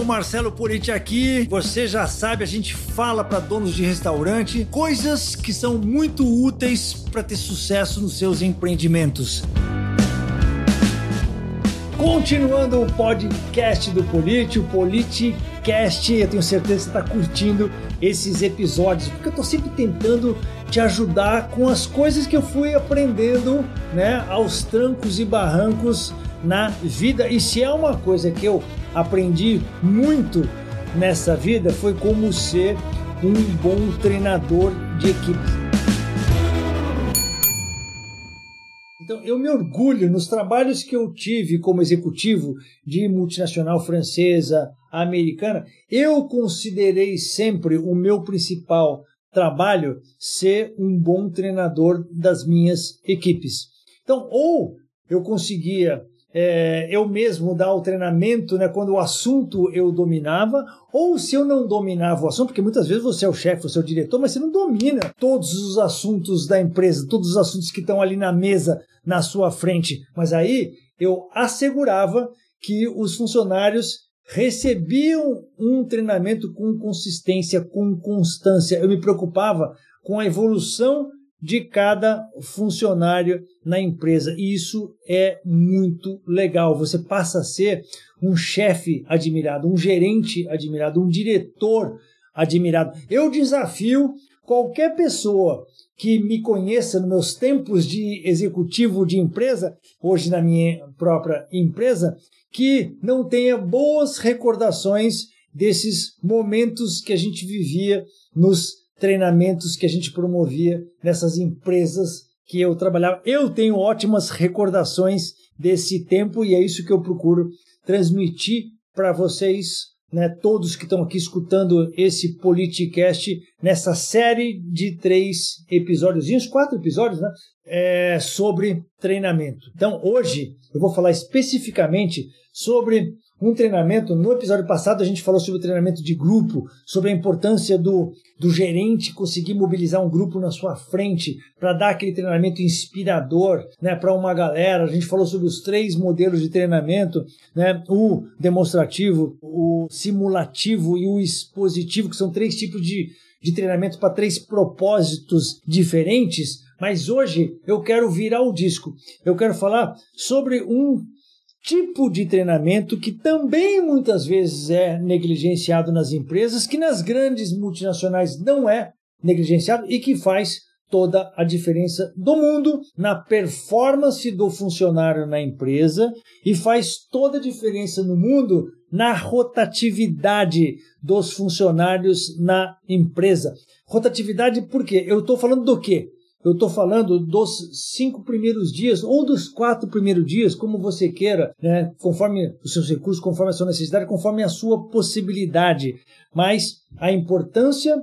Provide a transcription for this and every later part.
Hello, Marcelo Politi aqui. Você já sabe, a gente fala para donos de restaurante coisas que são muito úteis para ter sucesso nos seus empreendimentos. Continuando o podcast do Politi, o Politicast, eu tenho certeza que você está curtindo esses episódios, porque eu estou sempre tentando te ajudar com as coisas que eu fui aprendendo, né, aos trancos e barrancos na vida. E se é uma coisa que eu aprendi muito nessa vida, foi como ser um bom treinador de equipe. Então, eu me orgulho nos trabalhos que eu tive como executivo de multinacional francesa, americana. Eu considerei sempre o meu principal trabalho ser um bom treinador das minhas equipes. Então, ou eu conseguia é, eu mesmo dar o treinamento né, quando o assunto eu dominava, ou se eu não dominava o assunto, porque muitas vezes você é o chefe, você é o diretor, mas você não domina todos os assuntos da empresa, todos os assuntos que estão ali na mesa na sua frente. Mas aí eu assegurava que os funcionários recebiam um treinamento com consistência, com constância. Eu me preocupava com a evolução de cada funcionário na empresa. E isso é muito legal. Você passa a ser um chefe admirado, um gerente admirado, um diretor admirado. Eu desafio qualquer pessoa que me conheça nos meus tempos de executivo de empresa, hoje na minha própria empresa, que não tenha boas recordações desses momentos que a gente vivia nos treinamentos que a gente promovia nessas empresas que eu trabalhava. Eu tenho ótimas recordações desse tempo e é isso que eu procuro transmitir para vocês, né, todos que estão aqui escutando esse Politicast, nessa série de três episódios, quatro episódios, né, é, sobre treinamento. Então, hoje eu vou falar especificamente sobre um treinamento. No episódio passado, a gente falou sobre o treinamento de grupo, sobre a importância do, do gerente conseguir mobilizar um grupo na sua frente para dar aquele treinamento inspirador né, para uma galera. A gente falou sobre os três modelos de treinamento: né, o demonstrativo, o simulativo e o expositivo, que são três tipos de, de treinamento para três propósitos diferentes. Mas hoje eu quero virar o disco. Eu quero falar sobre um tipo de treinamento que também muitas vezes é negligenciado nas empresas, que nas grandes multinacionais não é negligenciado e que faz toda a diferença do mundo na performance do funcionário na empresa e faz toda a diferença no mundo na rotatividade dos funcionários na empresa. Rotatividade porque eu estou falando do quê? Eu estou falando dos cinco primeiros dias ou dos quatro primeiros dias, como você queira, né? conforme os seus recursos, conforme a sua necessidade, conforme a sua possibilidade. Mas a importância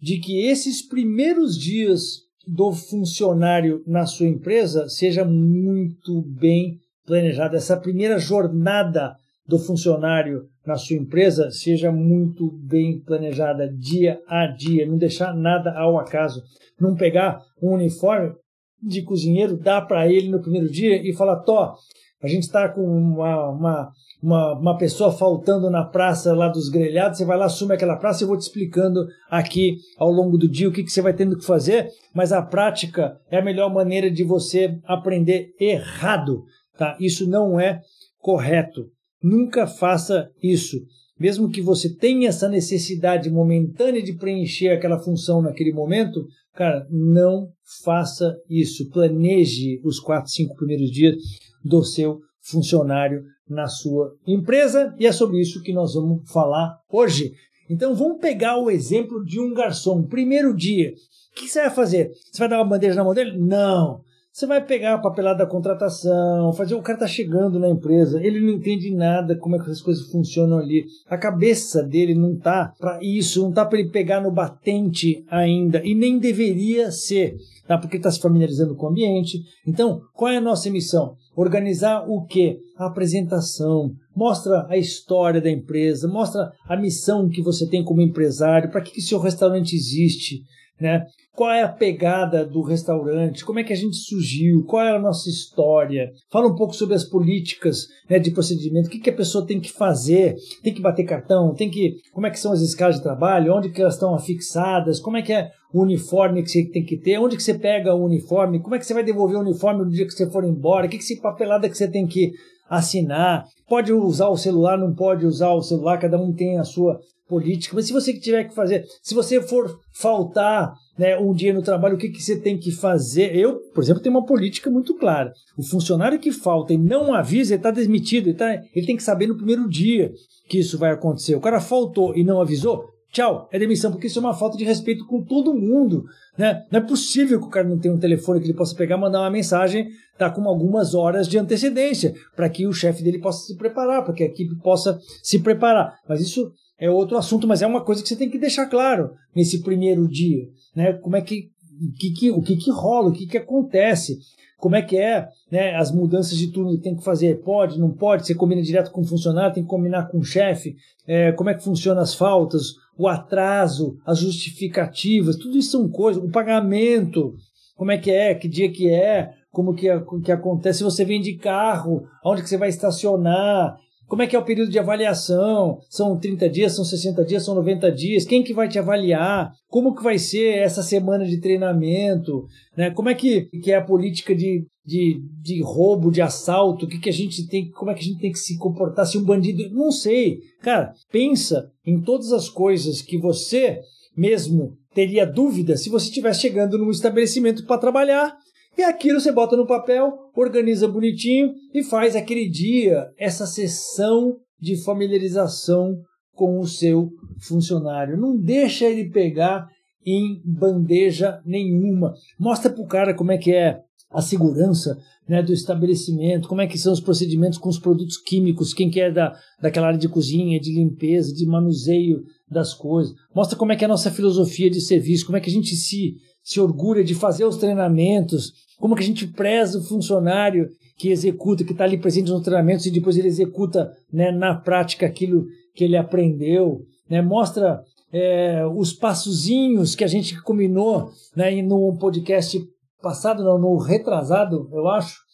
de que esses primeiros dias do funcionário na sua empresa seja muito bem planejada. Essa primeira jornada do funcionário na sua empresa seja muito bem planejada dia a dia, não deixar nada ao acaso, não pegar um uniforme de cozinheiro, dar para ele no primeiro dia e falar: Tó, a gente está com uma, uma, uma, uma, pessoa faltando na praça lá dos grelhados, você vai lá, assume aquela praça, eu vou te explicando aqui ao longo do dia o que, que você vai tendo que fazer, mas a prática é a melhor maneira de você aprender errado. Tá? Isso não é correto. Nunca faça isso. Mesmo que você tenha essa necessidade momentânea de preencher aquela função naquele momento, cara, não faça isso. Planeje os quatro, cinco primeiros dias do seu funcionário na sua empresa e é sobre isso que nós vamos falar hoje. Então vamos pegar o exemplo de um garçom. Primeiro dia, o que você vai fazer? Você vai dar uma bandeja na mão dele? Não. Você vai pegar a papelada da contratação, fazer o cara tá chegando na empresa, ele não entende nada como é que as coisas funcionam ali. A cabeça dele não tá para isso, não tá para ele pegar no batente ainda e nem deveria ser, tá? Porque está se familiarizando com o ambiente. Então, qual é a nossa missão? Organizar o que? A apresentação, mostra a história da empresa, mostra a missão que você tem como empresário, para que, que seu restaurante existe, né? Qual é a pegada do restaurante? Como é que a gente surgiu? Qual é a nossa história? Fala um pouco sobre as políticas né, de procedimento. O que, que a pessoa tem que fazer? Tem que bater cartão? Tem que como é que são as escalas de trabalho? Onde que elas estão afixadas? Como é que é o uniforme que você tem que ter? Onde que você pega o uniforme? Como é que você vai devolver o uniforme no dia que você for embora? O que, que se papelada que você tem que assinar? Pode usar o celular? Não pode usar o celular? Cada um tem a sua política, mas se você tiver que fazer, se você for faltar né, um dia no trabalho, o que, que você tem que fazer? Eu, por exemplo, tenho uma política muito clara. O funcionário que falta e não avisa, ele está demitido, ele, tá, ele tem que saber no primeiro dia que isso vai acontecer. O cara faltou e não avisou, tchau, é demissão, porque isso é uma falta de respeito com todo mundo. Né? Não é possível que o cara não tenha um telefone que ele possa pegar, mandar uma mensagem, tá com algumas horas de antecedência, para que o chefe dele possa se preparar, para que a equipe possa se preparar. Mas isso é outro assunto, mas é uma coisa que você tem que deixar claro nesse primeiro dia, né? Como é que, que, que o que, que rola, o que, que acontece, como é que é, né? As mudanças de turno que tem que fazer, pode, não pode, você combina direto com o funcionário, tem que combinar com o chefe, é, como é que funciona as faltas, o atraso, as justificativas, tudo isso são coisas, o pagamento, como é que é, que dia que é, como que, que acontece, se você vem de carro, onde que você vai estacionar, como é que é o período de avaliação? São 30 dias, são 60 dias, são 90 dias? Quem que vai te avaliar? Como que vai ser essa semana de treinamento? Né? Como é que, que é a política de, de, de roubo, de assalto? O que, que a gente tem, como é que a gente tem que se comportar se um bandido. Não sei. Cara, pensa em todas as coisas que você mesmo teria dúvida se você estivesse chegando num estabelecimento para trabalhar e aquilo você bota no papel, organiza bonitinho e faz aquele dia essa sessão de familiarização com o seu funcionário. Não deixa ele pegar em bandeja nenhuma. Mostra para o cara como é que é a segurança né, do estabelecimento, como é que são os procedimentos com os produtos químicos, quem que é da, daquela área de cozinha, de limpeza, de manuseio das coisas. Mostra como é que é a nossa filosofia de serviço, como é que a gente se, se orgulha de fazer os treinamentos, como que a gente preza o funcionário que executa, que está ali presente nos treinamentos e depois ele executa né, na prática aquilo que ele aprendeu. Né? Mostra é, os passozinhos que a gente combinou né, no podcast passado, não, no retrasado, eu acho.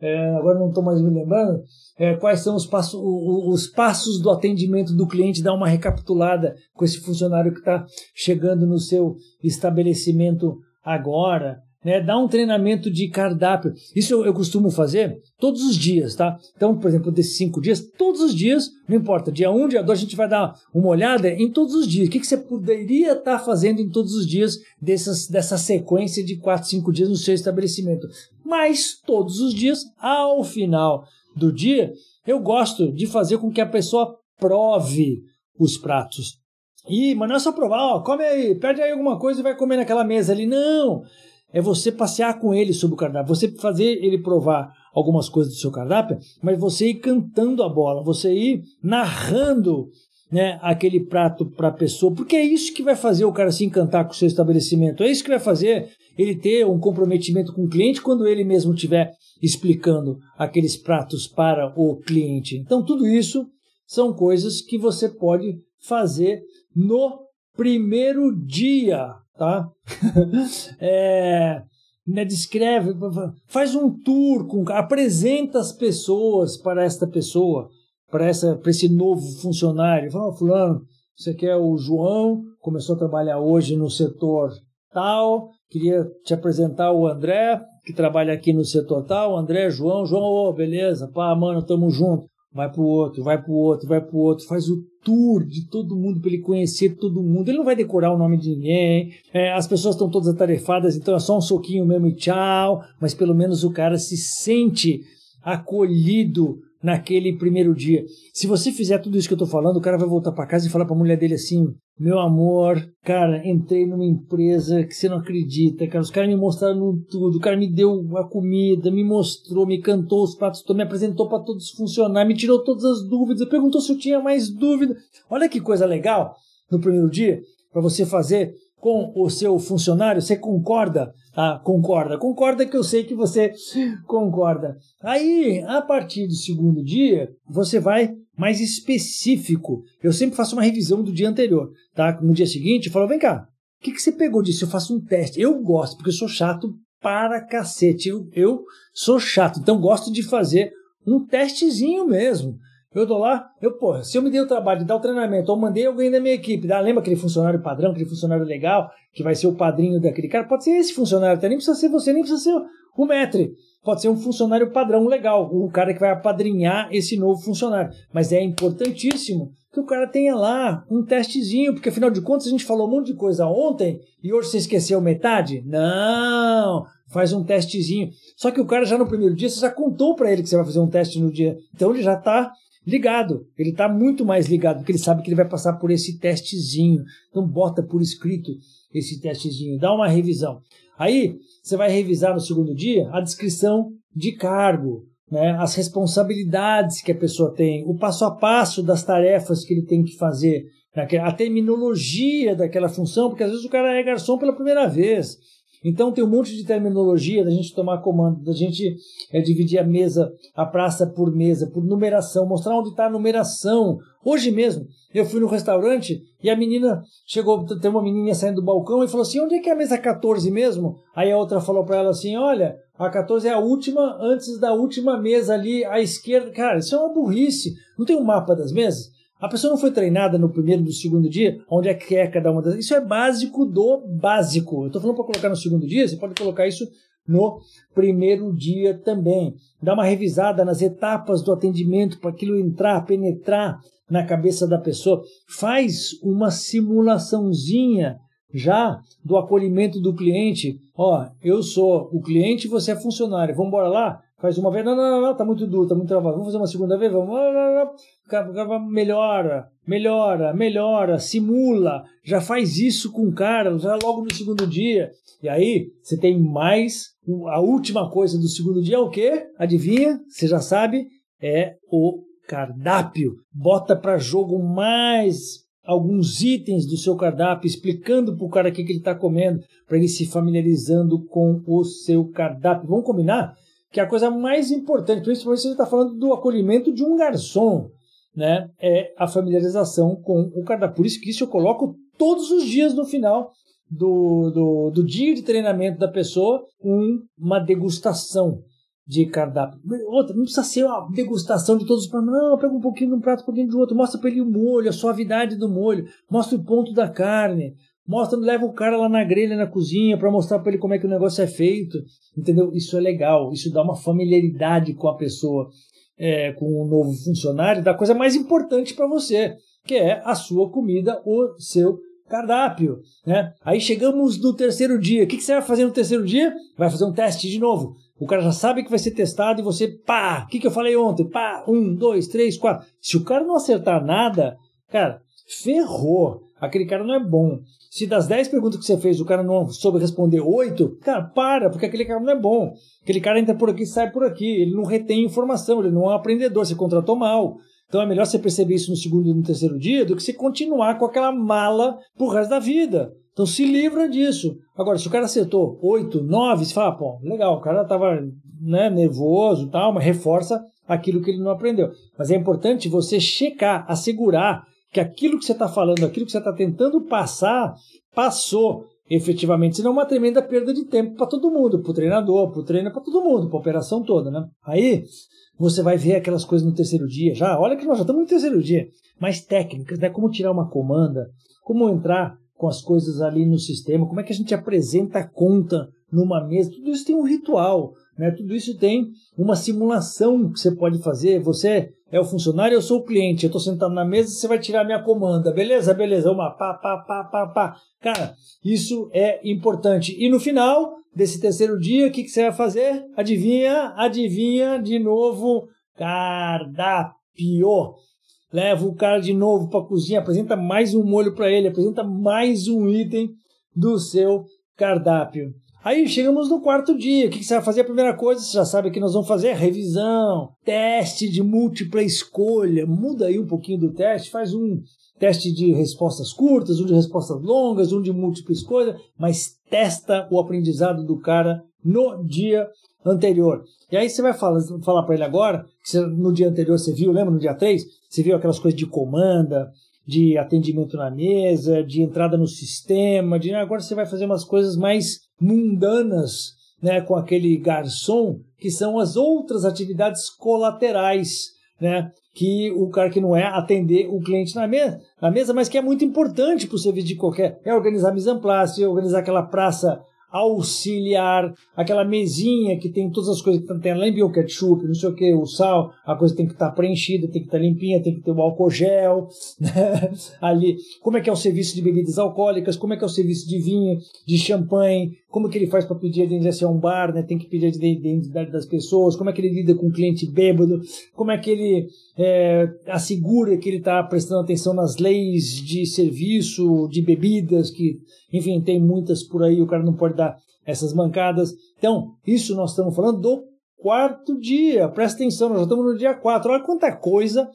É, agora não estou mais me lembrando. É, quais são os, passo, os passos do atendimento do cliente, dar uma recapitulada com esse funcionário que está chegando no seu estabelecimento agora né, dar um treinamento de cardápio. Isso eu, eu, costumo fazer todos os dias, tá? Então, por exemplo, desses cinco dias, todos os dias, não importa, dia um, dia dois, a gente vai dar uma olhada em todos os dias. O que, que você poderia estar tá fazendo em todos os dias dessas, dessa sequência de quatro, cinco dias no seu estabelecimento. Mas todos os dias, ao final do dia, eu gosto de fazer com que a pessoa prove os pratos. E, mas não é só provar, ó, come aí, pede aí alguma coisa e vai comer naquela mesa ali. Não! É você passear com ele sobre o cardápio, você fazer ele provar algumas coisas do seu cardápio, mas você ir cantando a bola, você ir narrando né, aquele prato para a pessoa, porque é isso que vai fazer o cara se encantar com o seu estabelecimento, é isso que vai fazer ele ter um comprometimento com o cliente quando ele mesmo estiver explicando aqueles pratos para o cliente. Então, tudo isso são coisas que você pode fazer no primeiro dia tá? é, né, descreve, faz um tour, com, apresenta as pessoas para esta pessoa, para, essa, para esse novo funcionário. Fala, fulano, você quer o João, começou a trabalhar hoje no setor tal, queria te apresentar o André, que trabalha aqui no setor tal, André, João, João, oh, beleza, pá, mano, tamo junto vai para o outro, vai para o outro, vai para o outro, faz o tour de todo mundo para ele conhecer todo mundo. Ele não vai decorar o nome de ninguém, é, as pessoas estão todas atarefadas, então é só um soquinho mesmo e tchau, mas pelo menos o cara se sente acolhido naquele primeiro dia. Se você fizer tudo isso que eu estou falando, o cara vai voltar para casa e falar para a mulher dele assim: Meu amor, cara, entrei numa empresa que você não acredita, cara. Os caras me mostraram tudo, o cara me deu a comida, me mostrou, me cantou os pratos, me apresentou para todos funcionar, me tirou todas as dúvidas, perguntou se eu tinha mais dúvida. Olha que coisa legal no primeiro dia para você fazer com o seu funcionário, você concorda? Ah, concorda. Concorda que eu sei que você concorda. Aí, a partir do segundo dia, você vai mais específico. Eu sempre faço uma revisão do dia anterior, tá? No dia seguinte, eu falo, vem cá, O que, que você pegou disso? Eu faço um teste. Eu gosto, porque eu sou chato para cacete. Eu, eu sou chato, então gosto de fazer um testezinho mesmo. Eu dou lá, eu, pô, se eu me dei o trabalho de dar o treinamento, ou mandei alguém da minha equipe, dá, lembra aquele funcionário padrão, aquele funcionário legal, que vai ser o padrinho daquele cara? Pode ser esse funcionário, até nem precisa ser você, nem precisa ser o metre. Pode ser um funcionário padrão legal, o cara que vai apadrinhar esse novo funcionário. Mas é importantíssimo que o cara tenha lá um testezinho, porque afinal de contas a gente falou um monte de coisa ontem e hoje você esqueceu metade? Não, faz um testezinho. Só que o cara já no primeiro dia, você já contou para ele que você vai fazer um teste no dia. Então ele já está ligado. Ele está muito mais ligado, porque ele sabe que ele vai passar por esse testezinho. Então bota por escrito esse testezinho, dá uma revisão. Aí você vai revisar no segundo dia a descrição de cargo, né, as responsabilidades que a pessoa tem, o passo a passo das tarefas que ele tem que fazer, né, a terminologia daquela função, porque às vezes o cara é garçom pela primeira vez. Então tem um monte de terminologia da gente tomar comando, da gente é, dividir a mesa, a praça por mesa, por numeração, mostrar onde está a numeração. Hoje mesmo eu fui no restaurante e a menina chegou, tem uma menininha saindo do balcão e falou assim: onde é que é a mesa 14 mesmo? Aí a outra falou para ela assim: olha, a 14 é a última antes da última mesa ali à esquerda. Cara, isso é uma burrice. Não tem um mapa das mesas? A pessoa não foi treinada no primeiro no segundo dia, onde é que é cada uma das. Isso é básico do básico. Eu estou falando para colocar no segundo dia, você pode colocar isso no primeiro dia também. Dá uma revisada nas etapas do atendimento para aquilo entrar, penetrar na cabeça da pessoa. Faz uma simulaçãozinha já do acolhimento do cliente. Ó, eu sou o cliente, você é funcionário. Vamos embora lá? Faz uma vez, não, não, não, tá muito duro, tá muito travado. Vamos fazer uma segunda vez? Vamos. Melhora, melhora, melhora, simula. Já faz isso com o cara, já logo no segundo dia. E aí, você tem mais. A última coisa do segundo dia é o quê? Adivinha? Você já sabe? É o cardápio. Bota para jogo mais alguns itens do seu cardápio, explicando para o cara o que, que ele está comendo, para ele se familiarizando com o seu cardápio. Vamos combinar? Que é a coisa mais importante, principalmente se você está falando do acolhimento de um garçom, né? É a familiarização com o cardápio. Por isso que isso eu coloco todos os dias no final do, do, do dia de treinamento da pessoa um, uma degustação de cardápio. Outra, não precisa ser uma degustação de todos os pratos. Não, pega um pouquinho de um prato, um pouquinho de outro. Mostra para ele o molho, a suavidade do molho. Mostra o ponto da carne. Mostra, leva o cara lá na grelha, na cozinha, para mostrar para ele como é que o negócio é feito. Entendeu? Isso é legal. Isso dá uma familiaridade com a pessoa, é, com o novo funcionário, da coisa mais importante para você, que é a sua comida, o seu cardápio. Né? Aí chegamos no terceiro dia. O que, que você vai fazer no terceiro dia? Vai fazer um teste de novo. O cara já sabe que vai ser testado e você, pá, o que, que eu falei ontem? Pá, um, dois, três, quatro. Se o cara não acertar nada, cara, ferrou. Aquele cara não é bom. Se das 10 perguntas que você fez o cara não soube responder 8, cara, para, porque aquele cara não é bom. Aquele cara entra por aqui e sai por aqui. Ele não retém informação, ele não é um aprendedor, você contratou mal. Então é melhor você perceber isso no segundo e no terceiro dia do que você continuar com aquela mala pro resto da vida. Então se livra disso. Agora, se o cara acertou 8, 9, você fala, pô, legal, o cara tava né, nervoso tal, mas reforça aquilo que ele não aprendeu. Mas é importante você checar, assegurar que aquilo que você está falando, aquilo que você está tentando passar, passou efetivamente, senão é uma tremenda perda de tempo para todo mundo, para o treinador, para o treino, para todo mundo, para a operação toda, né? Aí você vai ver aquelas coisas no terceiro dia, já, olha que nós já estamos no terceiro dia, mais técnicas, né? Como tirar uma comanda, como entrar com as coisas ali no sistema, como é que a gente apresenta a conta numa mesa, tudo isso tem um ritual, né? Tudo isso tem uma simulação que você pode fazer. Você é o funcionário, eu sou o cliente. Eu estou sentado na mesa, você vai tirar minha comanda. Beleza, beleza. Uma pá, pá, pá, pá, pá. Cara, isso é importante. E no final desse terceiro dia, o que, que você vai fazer? Adivinha? Adivinha de novo cardápio. Leva o cara de novo para a cozinha, apresenta mais um molho para ele, apresenta mais um item do seu cardápio. Aí chegamos no quarto dia. O que você vai fazer? A primeira coisa, você já sabe que nós vamos fazer revisão, teste de múltipla escolha. Muda aí um pouquinho do teste, faz um teste de respostas curtas, um de respostas longas, um de múltipla escolha, mas testa o aprendizado do cara no dia anterior. E aí você vai falar, falar para ele agora, que você, no dia anterior você viu, lembra no dia 3? Você viu aquelas coisas de comanda, de atendimento na mesa, de entrada no sistema, de agora você vai fazer umas coisas mais mundanas, né, com aquele garçom, que são as outras atividades colaterais, né, que o cara que não é atender o cliente na mesa, na mesa mas que é muito importante para o serviço de qualquer, é organizar a mise en place, organizar aquela praça auxiliar, aquela mesinha que tem todas as coisas que tem em o ketchup, não sei o que, o sal, a coisa tem que estar tá preenchida, tem que estar tá limpinha, tem que ter o álcool gel, né? ali, como é que é o serviço de bebidas alcoólicas, como é que é o serviço de vinho, de champanhe, como que ele faz para pedir a identidade a um bar, né? tem que pedir a identidade das pessoas, como é que ele lida com o cliente bêbado, como é que ele é, assegura que ele está prestando atenção nas leis de serviço, de bebidas, que, enfim, tem muitas por aí, o cara não pode dar essas mancadas. Então, isso nós estamos falando do quarto dia. Presta atenção, nós já estamos no dia 4. Olha quanta coisa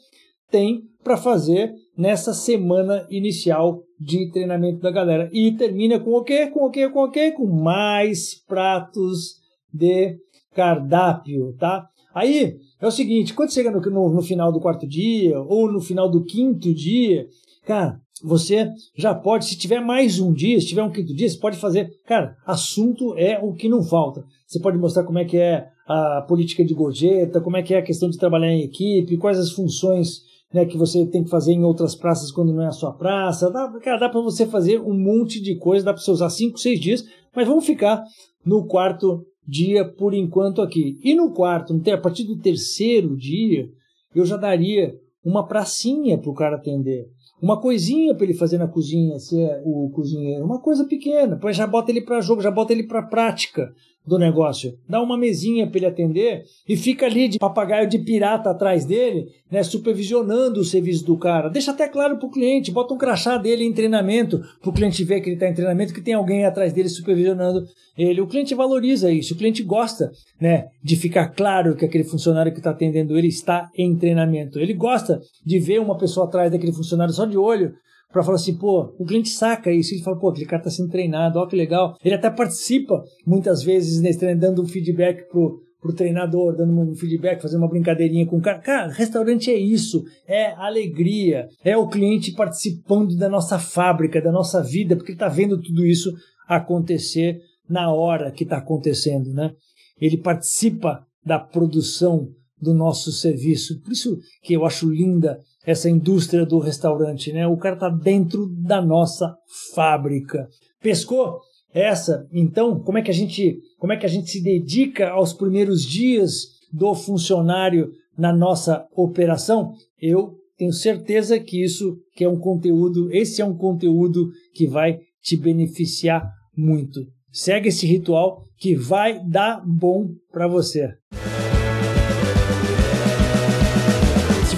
tem para fazer nessa semana inicial de treinamento da galera. E termina com o quê? Com o quê? Com o quê? Com mais pratos de cardápio, tá? Aí é o seguinte, quando chega no, no, no final do quarto dia ou no final do quinto dia, cara, você já pode, se tiver mais um dia, se tiver um quinto dia, você pode fazer. Cara, assunto é o que não falta. Você pode mostrar como é que é a política de gorjeta, como é que é a questão de trabalhar em equipe, quais as funções né, que você tem que fazer em outras praças quando não é a sua praça. Dá, cara, dá para você fazer um monte de coisa, dá para você usar cinco, seis dias, mas vamos ficar no quarto dia por enquanto aqui. E no quarto, a partir do terceiro dia, eu já daria uma pracinha para o cara atender uma coisinha para ele fazer na cozinha, se é o cozinheiro, uma coisa pequena, depois já bota ele para jogo, já bota ele para prática do negócio. Dá uma mesinha para ele atender e fica ali de papagaio de pirata atrás dele, né, supervisionando o serviço do cara. Deixa até claro para o cliente, bota um crachá dele em treinamento, para o cliente ver que ele está em treinamento, que tem alguém atrás dele supervisionando ele. O cliente valoriza isso, o cliente gosta né, de ficar claro que aquele funcionário que está atendendo ele está em treinamento. Ele gosta de ver uma pessoa atrás daquele funcionário só de olho para falar assim, pô, o cliente saca isso, ele fala, pô, aquele cara está sendo treinado, ó que legal. Ele até participa muitas vezes nesse treino, dando feedback pro, pro treinador, dando um feedback, fazendo uma brincadeirinha com o cara. Cara, restaurante é isso, é alegria, é o cliente participando da nossa fábrica, da nossa vida, porque ele está vendo tudo isso acontecer na hora que está acontecendo, né? Ele participa da produção do nosso serviço. Por isso que eu acho linda essa indústria do restaurante, né? O cara está dentro da nossa fábrica. Pescou essa? Então, como é que a gente, como é que a gente se dedica aos primeiros dias do funcionário na nossa operação? Eu tenho certeza que isso que é um conteúdo, esse é um conteúdo que vai te beneficiar muito. Segue esse ritual que vai dar bom para você.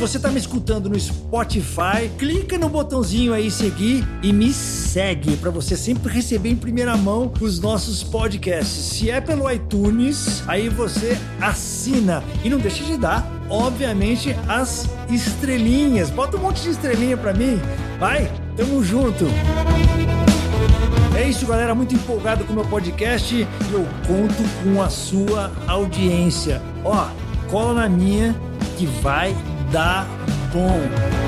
Você está me escutando no Spotify, clica no botãozinho aí seguir e me segue para você sempre receber em primeira mão os nossos podcasts. Se é pelo iTunes, aí você assina e não deixa de dar, obviamente, as estrelinhas. Bota um monte de estrelinha para mim. Vai, tamo junto. É isso, galera. Muito empolgado com o meu podcast e eu conto com a sua audiência. Ó, cola na minha que vai dar bom.